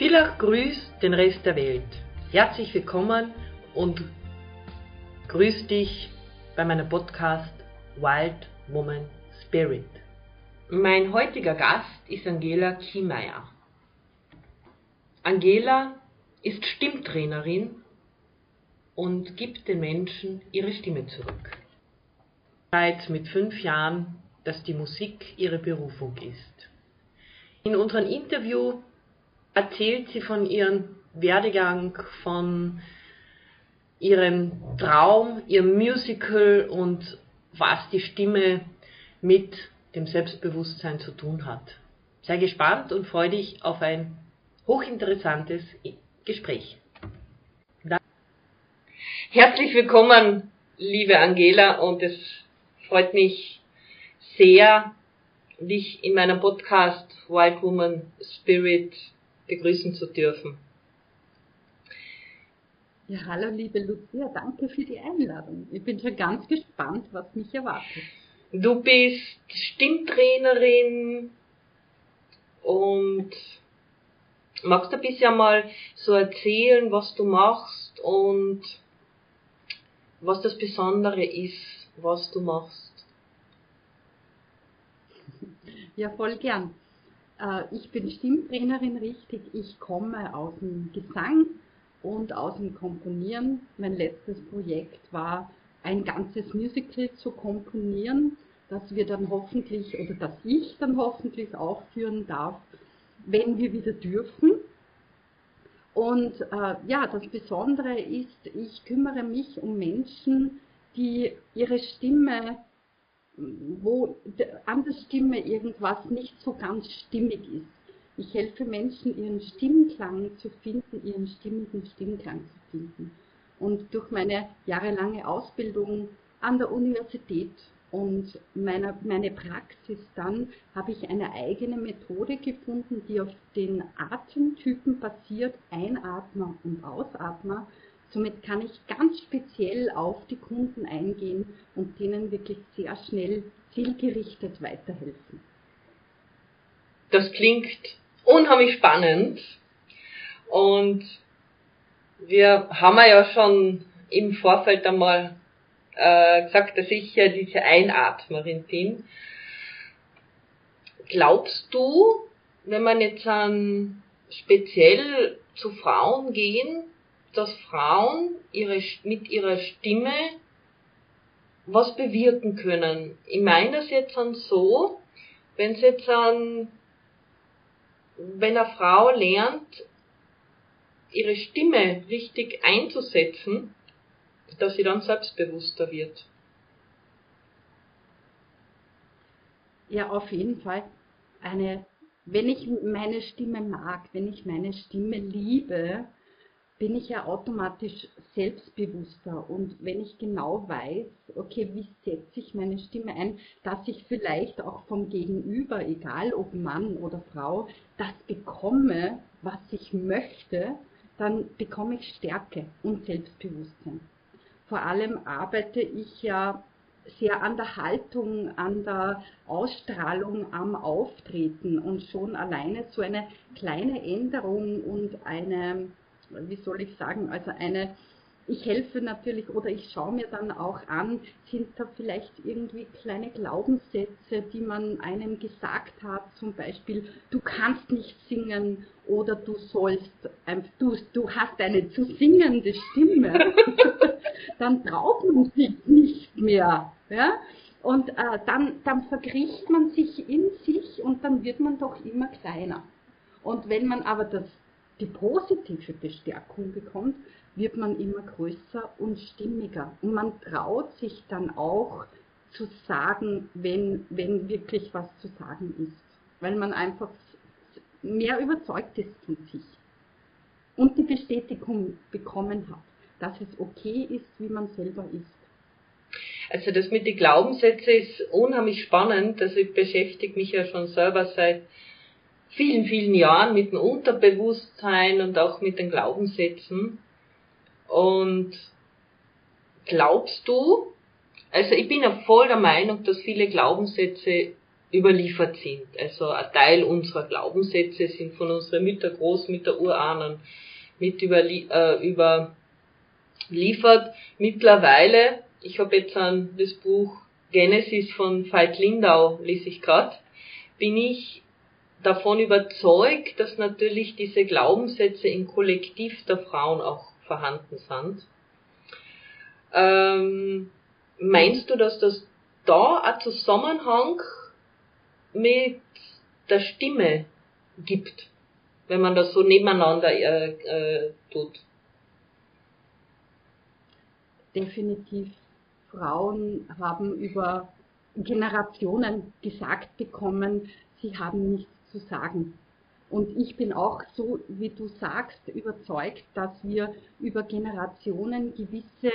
Villach grüßt den Rest der Welt. Herzlich willkommen und grüß dich bei meinem Podcast Wild Woman Spirit. Mein heutiger Gast ist Angela Kiemeier. Angela ist Stimmtrainerin und gibt den Menschen ihre Stimme zurück. Bereits mit fünf Jahren, dass die Musik ihre Berufung ist. In unserem Interview erzählt sie von ihrem Werdegang, von ihrem Traum, ihrem Musical und was die Stimme mit dem Selbstbewusstsein zu tun hat. Sei gespannt und freue dich auf ein hochinteressantes Gespräch. Herzlich willkommen, liebe Angela, und es freut mich sehr, dich in meinem Podcast Wild Woman Spirit begrüßen zu dürfen. Ja, hallo liebe Lucia, danke für die Einladung. Ich bin schon ganz gespannt, was mich erwartet. Du bist Stimmtrainerin und magst du ein bisschen mal so erzählen, was du machst und was das Besondere ist, was du machst? Ja, voll gern. Äh, ich bin Stimmtrainerin, richtig. Ich komme aus dem Gesang und aus dem Komponieren. Mein letztes Projekt war, ein ganzes Musical zu komponieren, das wir dann hoffentlich, oder das ich dann hoffentlich aufführen darf, wenn wir wieder dürfen. Und äh, ja, das Besondere ist, ich kümmere mich um Menschen, die ihre Stimme wo an der Stimme irgendwas nicht so ganz stimmig ist. Ich helfe Menschen, ihren Stimmklang zu finden, ihren stimmigen Stimmklang zu finden. Und durch meine jahrelange Ausbildung an der Universität und meine, meine Praxis dann habe ich eine eigene Methode gefunden, die auf den Atemtypen basiert, Einatmer und Ausatmer, Somit kann ich ganz speziell auf die Kunden eingehen und denen wirklich sehr schnell zielgerichtet weiterhelfen. Das klingt unheimlich spannend und wir haben ja schon im Vorfeld einmal äh, gesagt, dass ich ja diese Einatmerin bin. Glaubst du, wenn man jetzt an speziell zu Frauen gehen, dass Frauen ihre, mit ihrer Stimme was bewirken können. Ich meine das jetzt an so, wenn es jetzt an, wenn eine Frau lernt, ihre Stimme richtig einzusetzen, dass sie dann selbstbewusster wird. Ja, auf jeden Fall. Eine, wenn ich meine Stimme mag, wenn ich meine Stimme liebe, bin ich ja automatisch selbstbewusster. Und wenn ich genau weiß, okay, wie setze ich meine Stimme ein, dass ich vielleicht auch vom Gegenüber, egal ob Mann oder Frau, das bekomme, was ich möchte, dann bekomme ich Stärke und Selbstbewusstsein. Vor allem arbeite ich ja sehr an der Haltung, an der Ausstrahlung, am Auftreten und schon alleine so eine kleine Änderung und eine wie soll ich sagen, also eine, ich helfe natürlich oder ich schaue mir dann auch an, sind da vielleicht irgendwie kleine Glaubenssätze, die man einem gesagt hat, zum Beispiel, du kannst nicht singen oder du sollst, du, du hast eine zu singende Stimme, dann braucht man sich nicht mehr. Ja? Und äh, dann, dann verkriecht man sich in sich und dann wird man doch immer kleiner. Und wenn man aber das die positive Bestärkung bekommt, wird man immer größer und stimmiger. Und man traut sich dann auch zu sagen, wenn, wenn wirklich was zu sagen ist. Weil man einfach mehr überzeugt ist von sich. Und die Bestätigung bekommen hat, dass es okay ist, wie man selber ist. Also das mit den Glaubenssätzen ist unheimlich spannend. Also ich beschäftige mich ja schon selber seit vielen, vielen Jahren mit dem Unterbewusstsein und auch mit den Glaubenssätzen. Und glaubst du, also ich bin ja voll der Meinung, dass viele Glaubenssätze überliefert sind. Also ein Teil unserer Glaubenssätze sind von unseren Mütter, Großmütter, Urahnen mit überlie äh, überliefert. Mittlerweile, ich habe jetzt an das Buch Genesis von Veit Lindau, lese ich gerade, bin ich davon überzeugt, dass natürlich diese Glaubenssätze im Kollektiv der Frauen auch vorhanden sind. Ähm, meinst du, dass das da ein Zusammenhang mit der Stimme gibt, wenn man das so nebeneinander äh, äh, tut? Definitiv. Frauen haben über Generationen gesagt bekommen, sie haben nichts zu sagen. Und ich bin auch so, wie du sagst, überzeugt, dass wir über Generationen gewisse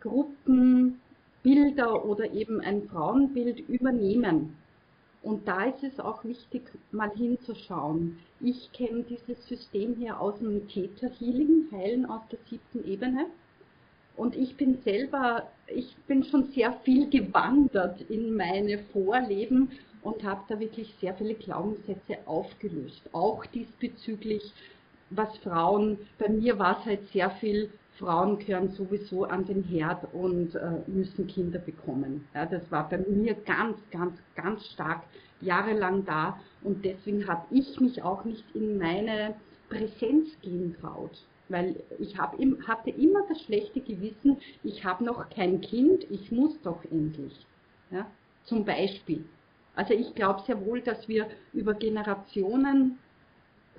Gruppenbilder oder eben ein Frauenbild übernehmen. Und da ist es auch wichtig, mal hinzuschauen. Ich kenne dieses System hier aus dem Theta Healing, Heilen aus der siebten Ebene. Und ich bin selber, ich bin schon sehr viel gewandert in meine Vorleben und habe da wirklich sehr viele Glaubenssätze aufgelöst. Auch diesbezüglich, was Frauen, bei mir war es halt sehr viel, Frauen gehören sowieso an den Herd und äh, müssen Kinder bekommen. Ja, das war bei mir ganz, ganz, ganz stark jahrelang da und deswegen habe ich mich auch nicht in meine Präsenz gehen traut. Weil ich hab, hatte immer das schlechte Gewissen, ich habe noch kein Kind, ich muss doch endlich. Ja, zum Beispiel. Also ich glaube sehr wohl, dass wir über Generationen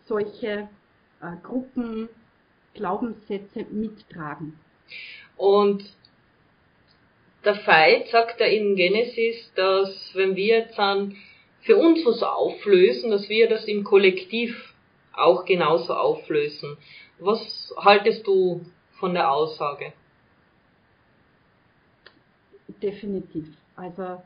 solche äh, Gruppen, Glaubenssätze mittragen. Und der Veit sagt ja in Genesis, dass wenn wir jetzt dann für uns was auflösen, dass wir das im Kollektiv auch genauso auflösen. Was haltest du von der Aussage? Definitiv. Also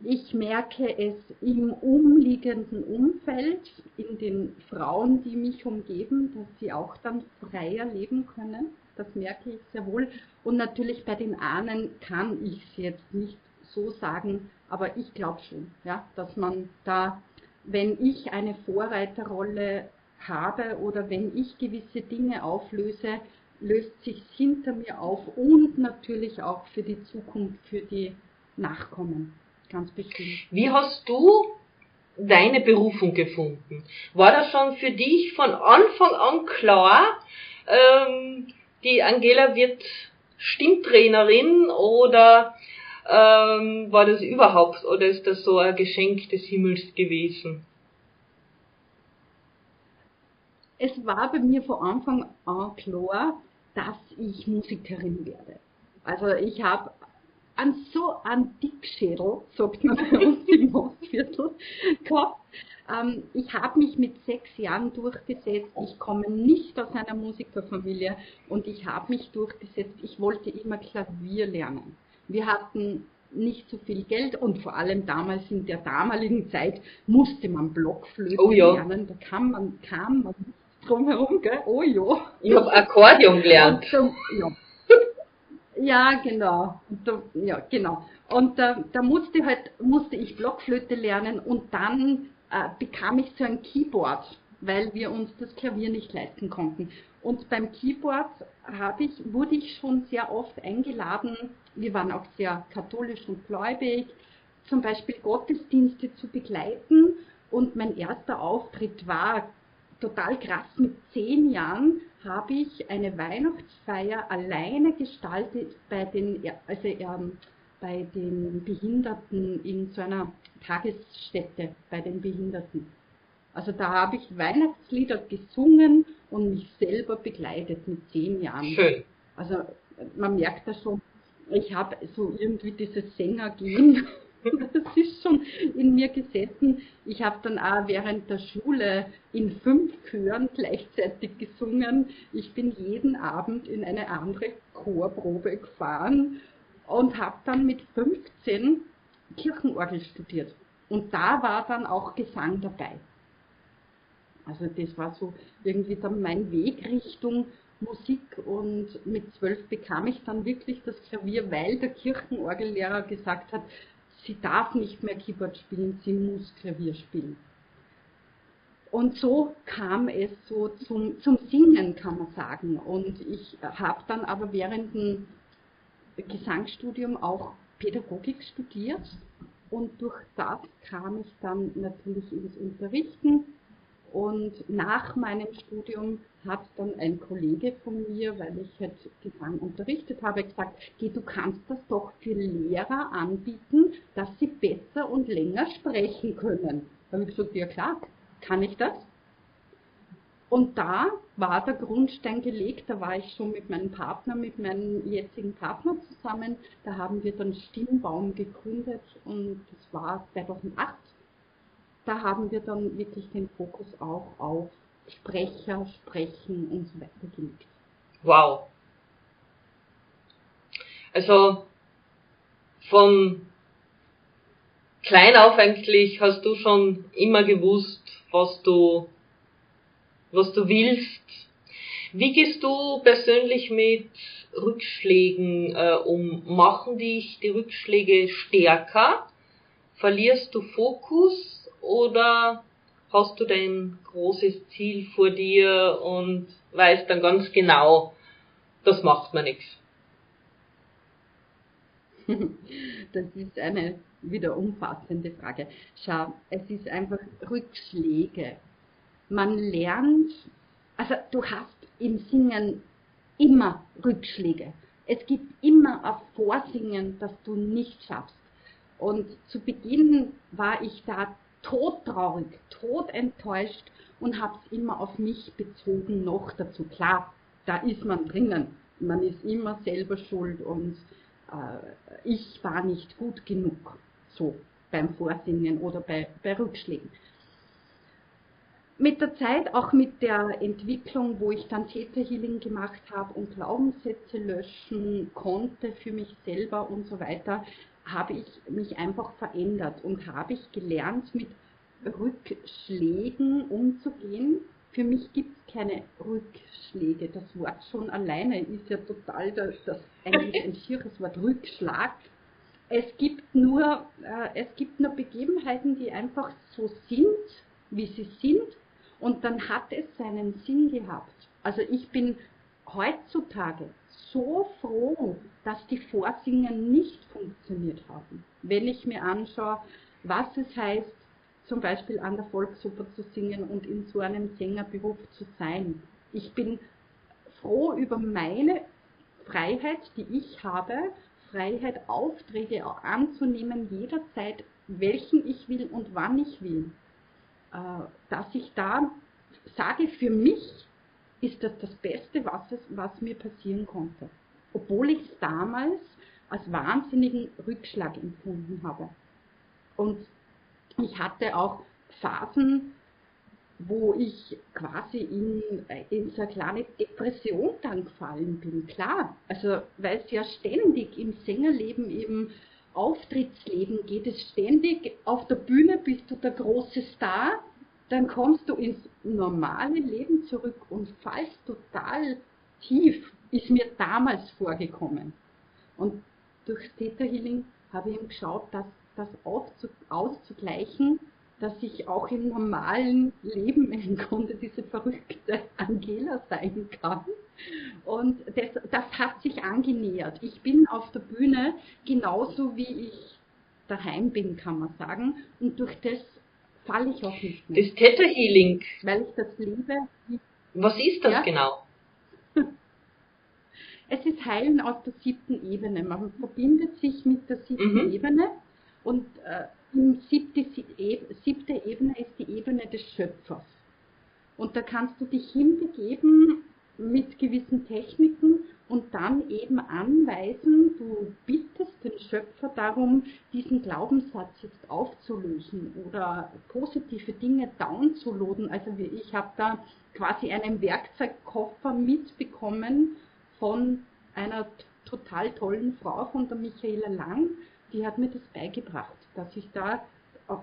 ich merke es im umliegenden Umfeld, in den Frauen, die mich umgeben, dass sie auch dann freier leben können. Das merke ich sehr wohl. Und natürlich bei den Ahnen kann ich es jetzt nicht so sagen, aber ich glaube schon, ja, dass man da, wenn ich eine Vorreiterrolle habe oder wenn ich gewisse Dinge auflöse, löst sich hinter mir auf und natürlich auch für die Zukunft, für die Nachkommen. Ganz bestimmt. Wie hast du deine Berufung gefunden? War das schon für dich von Anfang an klar, ähm, die Angela wird Stimmtrainerin oder ähm, war das überhaupt oder ist das so ein Geschenk des Himmels gewesen? Es war bei mir von Anfang an klar, dass ich Musikerin werde. Also ich habe an so einen Dickschädel, sagt man bei uns im Mostviertel, gehabt. Ähm, ich habe mich mit sechs Jahren durchgesetzt. Ich komme nicht aus einer Musikerfamilie und ich habe mich durchgesetzt. Ich wollte immer Klavier lernen. Wir hatten nicht so viel Geld und vor allem damals in der damaligen Zeit musste man Blockflöte oh, ja. lernen. Da kam man, kam man drum herum, gell? Oh ja. Ich habe Akkordeon gelernt. Und, ja. Ja, genau. Da, ja, genau. Und da, da musste, halt, musste ich Blockflöte lernen und dann äh, bekam ich so ein Keyboard, weil wir uns das Klavier nicht leisten konnten. Und beim Keyboard ich, wurde ich schon sehr oft eingeladen, wir waren auch sehr katholisch und gläubig, zum Beispiel Gottesdienste zu begleiten. Und mein erster Auftritt war total krass mit zehn Jahren habe ich eine Weihnachtsfeier alleine gestaltet bei den, also, ähm, bei den Behinderten in so einer Tagesstätte bei den Behinderten. Also da habe ich Weihnachtslieder gesungen und mich selber begleitet mit zehn Jahren. Schön. Also man merkt da schon, ich habe so irgendwie dieses Sängergehen das ist schon in mir gesessen. Ich habe dann auch während der Schule in fünf Chören gleichzeitig gesungen. Ich bin jeden Abend in eine andere Chorprobe gefahren und habe dann mit 15 Kirchenorgel studiert. Und da war dann auch Gesang dabei. Also das war so irgendwie dann mein Weg Richtung Musik und mit zwölf bekam ich dann wirklich das Klavier, weil der Kirchenorgellehrer gesagt hat, sie darf nicht mehr Keyboard spielen, sie muss Klavier spielen. Und so kam es so zum, zum Singen, kann man sagen. Und ich habe dann aber während dem Gesangsstudium auch Pädagogik studiert und durch das kam ich dann natürlich ins Unterrichten und nach meinem Studium hat dann ein Kollege von mir, weil ich halt Gesang unterrichtet habe, gesagt, geh, du kannst das doch für Lehrer anbieten, dass sie besser und länger sprechen können. Da habe ich gesagt, ja klar, kann ich das? Und da war der Grundstein gelegt, da war ich schon mit meinem Partner, mit meinem jetzigen Partner zusammen. Da haben wir dann Stimmbaum gegründet und das war 2008. Da haben wir dann wirklich den Fokus auch auf Sprecher, Sprechen und so weiter gelegt. Wow. Also von klein auf eigentlich hast du schon immer gewusst, was du was du willst. Wie gehst du persönlich mit Rückschlägen äh, um? Machen dich die Rückschläge stärker? Verlierst du Fokus oder hast du dein großes Ziel vor dir und weißt dann ganz genau, das macht mir nichts? Das ist eine wieder umfassende Frage. Schau, es ist einfach Rückschläge man lernt, also du hast im Singen immer Rückschläge. Es gibt immer ein Vorsingen, das du nicht schaffst. Und zu Beginn war ich da todtraurig, todenttäuscht und habe es immer auf mich bezogen noch dazu. Klar, da ist man drinnen. Man ist immer selber schuld und äh, ich war nicht gut genug, so beim Vorsingen oder bei, bei Rückschlägen mit der Zeit, auch mit der Entwicklung, wo ich dann Theta Healing gemacht habe und Glaubenssätze löschen konnte für mich selber und so weiter, habe ich mich einfach verändert und habe ich gelernt, mit Rückschlägen umzugehen. Für mich gibt es keine Rückschläge. Das Wort schon alleine ist ja total das, das eigentlich ein schieres Wort Rückschlag. Es gibt nur, äh, es gibt nur Begebenheiten, die einfach so sind, wie sie sind und dann hat es seinen Sinn gehabt. Also ich bin heutzutage so froh, dass die Vorsingen nicht funktioniert haben. Wenn ich mir anschaue, was es heißt, zum Beispiel an der Volksoper zu singen und in so einem Sängerberuf zu sein. Ich bin froh über meine Freiheit, die ich habe, Freiheit, Aufträge anzunehmen, jederzeit, welchen ich will und wann ich will. Äh, dass ich da sage, für mich ist das das Beste, was, es, was mir passieren konnte. Obwohl ich es damals als wahnsinnigen Rückschlag empfunden habe. Und ich hatte auch Phasen, wo ich quasi in, in so eine kleine Depression dann gefallen bin. Klar, also weil es ja ständig im Sängerleben eben Auftrittsleben geht es ständig. Auf der Bühne bist du der große Star, dann kommst du ins normale Leben zurück und fallst total tief, ist mir damals vorgekommen. Und durch Theta Healing habe ich eben geschaut, dass das auszugleichen, dass ich auch im normalen Leben im Grunde diese verrückte Angela sein kann. Und das, das hat sich angenähert. Ich bin auf der Bühne genauso wie ich daheim bin, kann man sagen. Und durch das falle ich auch nicht mehr. Das Theta Healing. Weil ich das liebe. Was ist das ja? genau? Es ist Heilen aus der siebten Ebene. Man verbindet sich mit der siebten mhm. Ebene und äh, die siebte, siebte Ebene ist die Ebene des Schöpfers. Und da kannst du dich hinbegeben mit gewissen Techniken und dann eben anweisen, du bittest den Schöpfer darum, diesen Glaubenssatz jetzt aufzulösen oder positive Dinge downzuladen. Also ich habe da quasi einen Werkzeugkoffer mitbekommen von einer total tollen Frau, von der Michaela Lang, die hat mir das beigebracht, dass ich da auf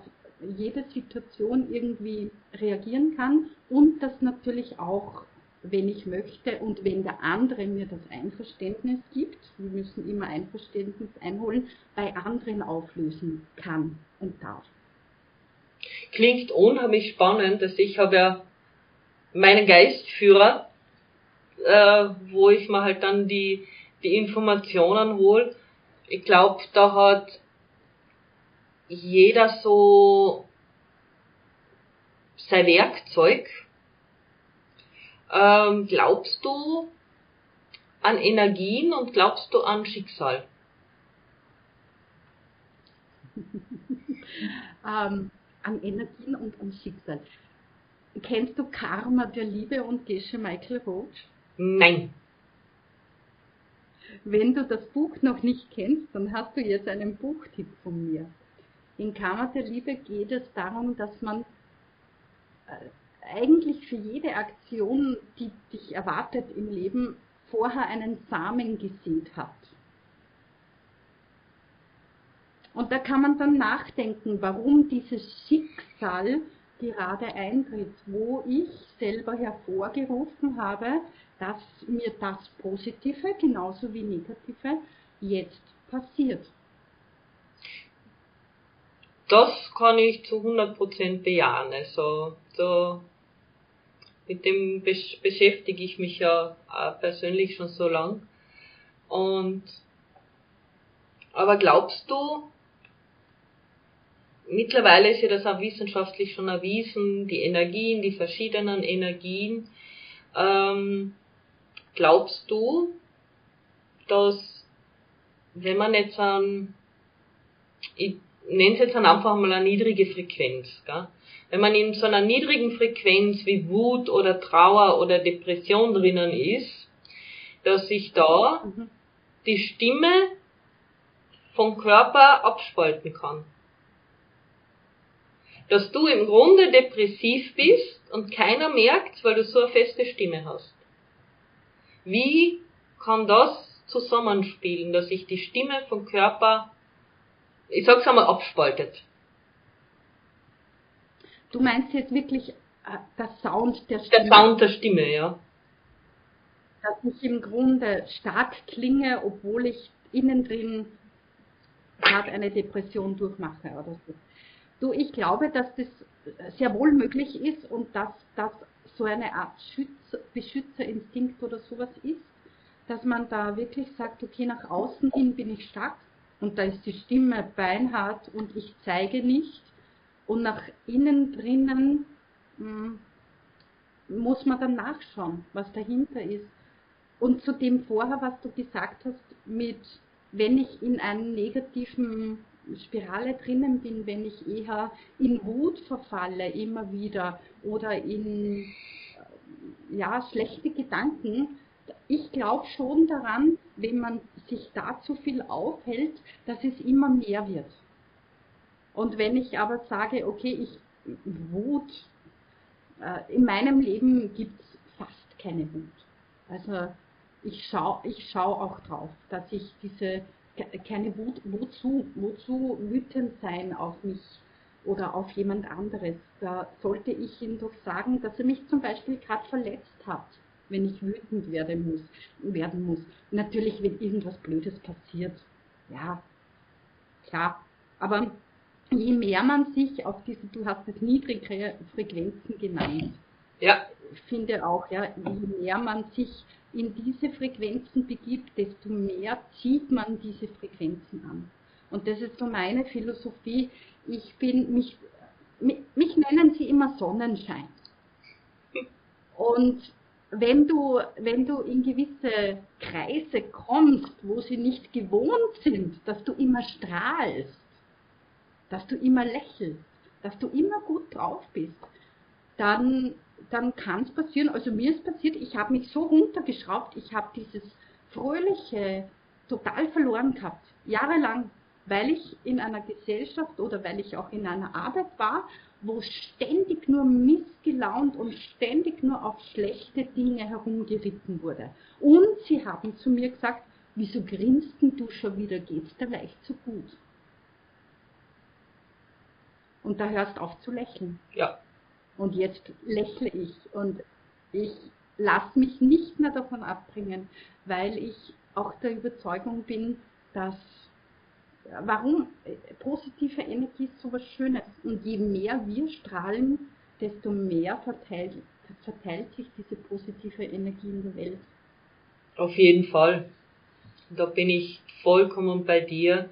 jede Situation irgendwie reagieren kann und das natürlich auch wenn ich möchte und wenn der andere mir das Einverständnis gibt, wir müssen immer Einverständnis einholen, bei anderen auflösen kann und darf. Klingt unheimlich spannend, dass ich habe ja meinen Geistführer, äh, wo ich mir halt dann die, die Informationen hole. Ich glaube, da hat jeder so sein Werkzeug. Ähm, glaubst du an Energien und glaubst du an Schicksal? ähm, an Energien und an Schicksal. Kennst du Karma der Liebe und Gesche Michael Roach? Nein. Wenn du das Buch noch nicht kennst, dann hast du jetzt einen Buchtipp von mir. In Karma der Liebe geht es darum, dass man äh, eigentlich für jede Aktion, die dich erwartet im Leben, vorher einen Samen gesät hat. Und da kann man dann nachdenken, warum dieses Schicksal gerade eintritt, wo ich selber hervorgerufen habe, dass mir das Positive genauso wie Negative jetzt passiert. Das kann ich zu 100% bejahen. Also, so, mit dem beschäftige ich mich ja persönlich schon so lang. Und, aber glaubst du, mittlerweile ist ja das auch wissenschaftlich schon erwiesen, die Energien, die verschiedenen Energien. Ähm, glaubst du, dass wenn man jetzt an, nenne es jetzt dann einfach mal eine niedrige Frequenz, gell? wenn man in so einer niedrigen Frequenz wie Wut oder Trauer oder Depression drinnen ist, dass sich da mhm. die Stimme vom Körper abspalten kann dass du im Grunde depressiv bist und keiner merkt, weil du so eine feste Stimme hast. Wie kann das zusammenspielen, dass sich die Stimme vom Körper, ich sag's einmal, abspaltet? Du meinst jetzt wirklich äh, der Sound der Stimme? Der Sound der Stimme, ja. Dass ich im Grunde stark klinge, obwohl ich innen drin gerade eine Depression durchmache oder so. Du, ich glaube, dass das sehr wohl möglich ist und dass das so eine Art Schützer, Beschützerinstinkt oder sowas ist, dass man da wirklich sagt, okay, nach außen hin bin ich stark und da ist die Stimme beinhart und ich zeige nicht und nach innen drinnen mh, hm, muss man dann nachschauen, was dahinter ist. Und zu dem vorher, was du gesagt hast, mit wenn ich in einen negativen Spirale drinnen bin, wenn ich eher in Wut verfalle immer wieder oder in ja, schlechte Gedanken. Ich glaube schon daran, wenn man sich da zu viel aufhält, dass es immer mehr wird. Und wenn ich aber sage, okay, ich Wut, äh, in meinem Leben gibt es fast keine Wut. Also ich schaue ich schau auch drauf, dass ich diese keine Wut, wozu, wozu wütend sein auf mich oder auf jemand anderes. Da sollte ich ihm doch sagen, dass er mich zum Beispiel gerade verletzt hat, wenn ich wütend werden muss, werden muss. Natürlich, wenn irgendwas Blödes passiert. Ja, klar. Aber je mehr man sich auf diese, du hast es niedrigere Frequenzen genannt. Ja. Ich finde auch, ja, je mehr man sich in diese Frequenzen begibt, desto mehr zieht man diese Frequenzen an. Und das ist so meine Philosophie. Ich bin, mich, mich nennen sie immer Sonnenschein. Und wenn du, wenn du in gewisse Kreise kommst, wo sie nicht gewohnt sind, dass du immer strahlst, dass du immer lächelst, dass du immer gut drauf bist, dann dann kann es passieren, also mir ist passiert, ich habe mich so runtergeschraubt, ich habe dieses Fröhliche total verloren gehabt, jahrelang, weil ich in einer Gesellschaft oder weil ich auch in einer Arbeit war, wo ständig nur missgelaunt und ständig nur auf schlechte Dinge herumgeritten wurde. Und sie haben zu mir gesagt, wieso grinst du schon wieder, geht's dir leicht so gut? Und da hörst auf zu lächeln. Ja. Und jetzt lächle ich und ich lasse mich nicht mehr davon abbringen, weil ich auch der Überzeugung bin, dass warum was Schönes und je mehr wir strahlen, desto mehr verteilt, verteilt sich diese positive Energie in der Welt. Auf jeden Fall. Da bin ich vollkommen bei dir.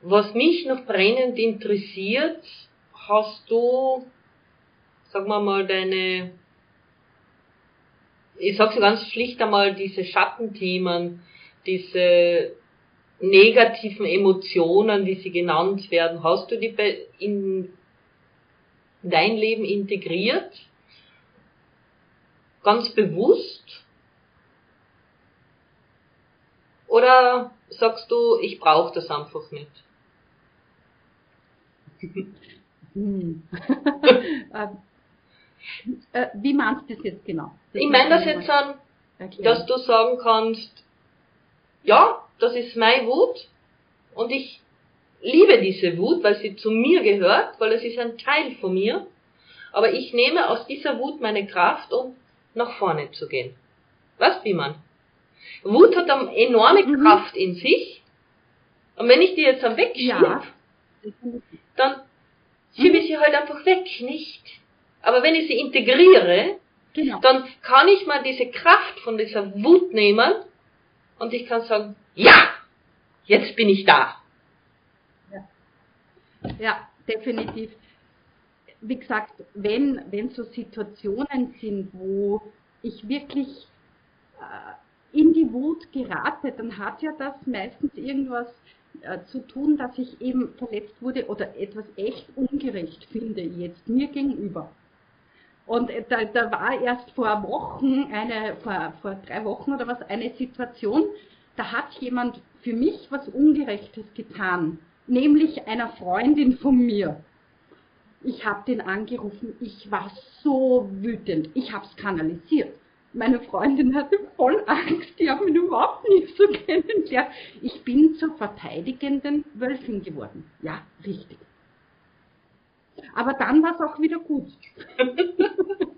Was mich noch brennend interessiert, hast du, sagen wir mal, deine, ich sag's ganz schlicht einmal, diese Schattenthemen, diese negativen Emotionen, wie sie genannt werden, hast du die in dein Leben integriert? Ganz bewusst? Oder sagst du, ich brauche das einfach nicht? Hm. äh, wie meinst du das jetzt genau? Das ich meine das jetzt an, dass du sagen kannst, ja, das ist meine Wut und ich liebe diese Wut, weil sie zu mir gehört, weil es ist ein Teil von mir. Aber ich nehme aus dieser Wut meine Kraft, um nach vorne zu gehen. Was, wie man? Wut hat eine enorme mhm. Kraft in sich. Und wenn ich die jetzt am wegschiebe, ja. dann schiebe ich sie halt einfach weg, nicht? Aber wenn ich sie integriere, genau. dann kann ich mal diese Kraft von dieser Wut nehmen und ich kann sagen, ja, jetzt bin ich da. Ja, ja definitiv. Wie gesagt, wenn, wenn so Situationen sind, wo ich wirklich äh, in die Wut gerate, dann hat ja das meistens irgendwas äh, zu tun, dass ich eben verletzt wurde oder etwas echt ungerecht finde jetzt mir gegenüber. Und äh, da, da war erst vor Wochen, eine, vor, vor drei Wochen oder was, eine Situation, da hat jemand für mich was Ungerechtes getan, nämlich einer Freundin von mir. Ich habe den angerufen, ich war so wütend, ich habe es kanalisiert. Meine Freundin hatte voll Angst, die hat mich überhaupt nicht so kennengelernt. Ich bin zur verteidigenden Wölfin geworden. Ja, richtig. Aber dann war es auch wieder gut.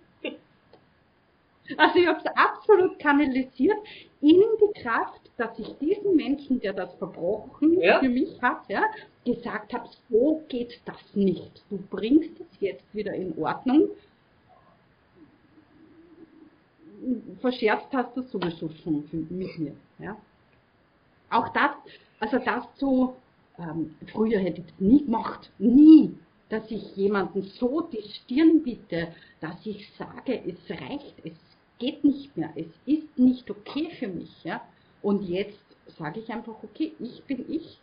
also ich habe es absolut kanalisiert in die Kraft, dass ich diesen Menschen, der das verbrochen ja. für mich hat, ja, gesagt habe, so geht das nicht. Du bringst es jetzt wieder in Ordnung. Verscherzt hast du sowieso schon mit mir. Ja. Auch das, also das so, ähm, früher hätte ich es nie gemacht, nie dass ich jemanden so die Stirn bitte, dass ich sage, es reicht, es geht nicht mehr, es ist nicht okay für mich. Ja? Und jetzt sage ich einfach, okay, ich bin ich,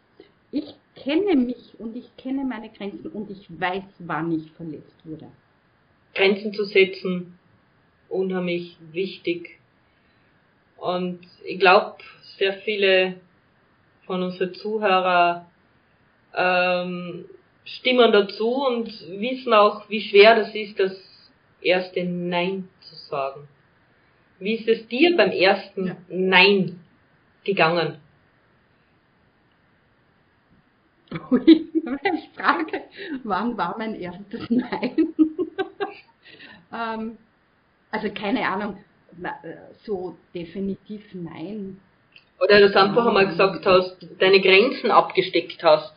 ich kenne mich und ich kenne meine Grenzen und ich weiß, wann ich verletzt wurde. Grenzen zu setzen, unheimlich wichtig. Und ich glaube, sehr viele von unseren Zuhörern ähm, stimmen dazu und wissen auch, wie schwer das ist, das erste Nein zu sagen. Wie ist es dir beim ersten ja. Nein gegangen? Ui, ich frage, wann war mein erstes Nein? ähm, also keine Ahnung, so definitiv Nein. Oder dass du einfach einmal gesagt hast, deine Grenzen abgesteckt hast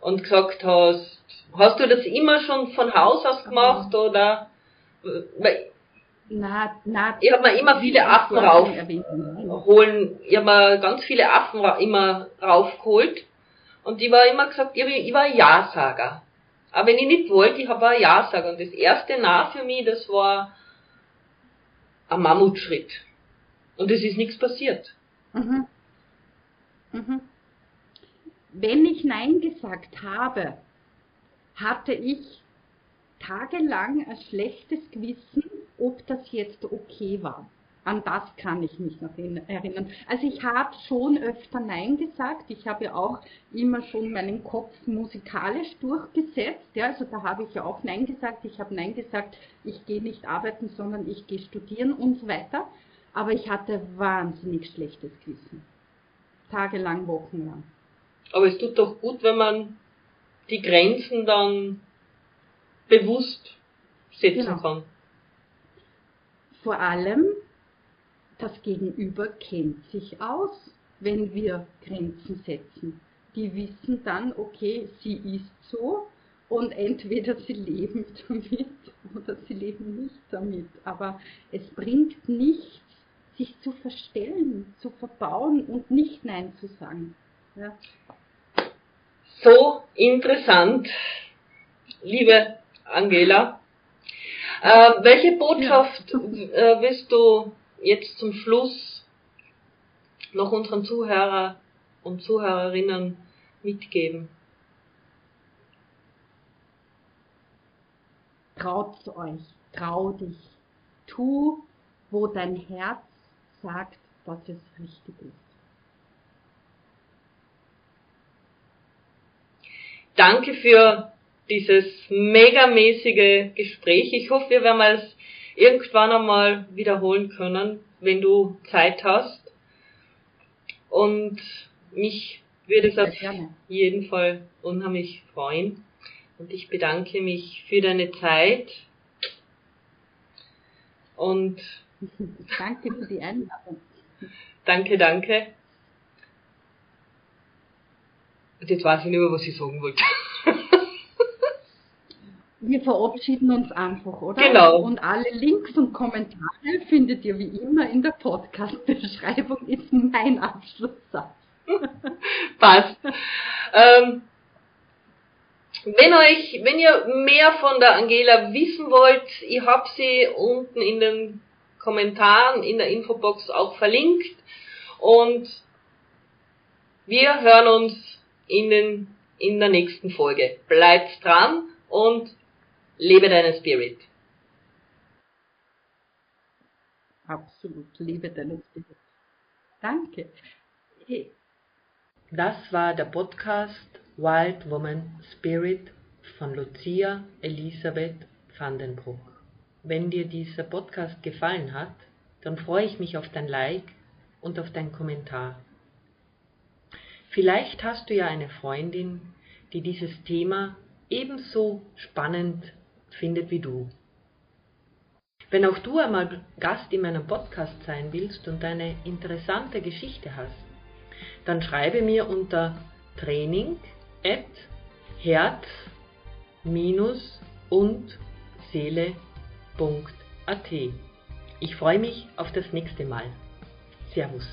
und gesagt hast, hast du das immer schon von Haus aus gemacht oder? Weil na, na, ich habe mir immer viele Affen raufholen, ich habe mir ganz viele Affen immer raufgeholt und ich war immer gesagt, ich, ich war Ja-Sager. Aber wenn ich nicht wollte, ich habe ein Ja-Sager. Und das erste Na für mich, das war ein Mammutschritt. Und es ist nichts passiert. Mhm. Mhm wenn ich Nein gesagt habe, hatte ich tagelang ein schlechtes Gewissen, ob das jetzt okay war. An das kann ich mich noch erinnern. Also ich habe schon öfter Nein gesagt. Ich habe ja auch immer schon meinen Kopf musikalisch durchgesetzt. Ja, also da habe ich ja auch Nein gesagt. Ich habe Nein gesagt, ich gehe nicht arbeiten, sondern ich gehe studieren und so weiter. Aber ich hatte wahnsinnig schlechtes Gewissen. Tagelang, wochenlang. Aber es tut doch gut, wenn man die Grenzen dann bewusst setzen genau. kann. Vor allem, das Gegenüber kennt sich aus, wenn wir Grenzen setzen. Die wissen dann, okay, sie ist so und entweder sie leben damit oder sie leben nicht damit. Aber es bringt nichts, sich zu verstellen, zu verbauen und nicht Nein zu sagen. Ja. So interessant, liebe Angela. Äh, welche Botschaft äh, willst du jetzt zum Schluss noch unseren Zuhörer und Zuhörerinnen mitgeben? Traut euch, trau dich, tu, wo dein Herz sagt, dass es richtig ist. Danke für dieses megamäßige Gespräch. Ich hoffe, wir werden es irgendwann einmal wiederholen können, wenn du Zeit hast. Und mich würde es auf jeden Fall unheimlich freuen. Und ich bedanke mich für deine Zeit. Und danke für die Einladung. Danke, danke. Und jetzt weiß ich nicht mehr, was ich sagen wollte. Wir verabschieden uns einfach, oder? Genau. Und alle Links und Kommentare findet ihr wie immer in der Podcast-Beschreibung, ist mein Abschlusssatz. Passt. ähm, wenn euch, wenn ihr mehr von der Angela wissen wollt, ich habe sie unten in den Kommentaren in der Infobox auch verlinkt und wir hören uns in, den, in der nächsten Folge. Bleibt dran und lebe deinen Spirit. Absolut, lebe deinen Spirit. Danke. Das war der Podcast Wild Woman Spirit von Lucia Elisabeth Vandenbruck. Wenn dir dieser Podcast gefallen hat, dann freue ich mich auf dein Like und auf deinen Kommentar. Vielleicht hast du ja eine Freundin, die dieses Thema ebenso spannend findet wie du. Wenn auch du einmal Gast in meinem Podcast sein willst und eine interessante Geschichte hast, dann schreibe mir unter training at herz und seele.at. Ich freue mich auf das nächste Mal. Servus.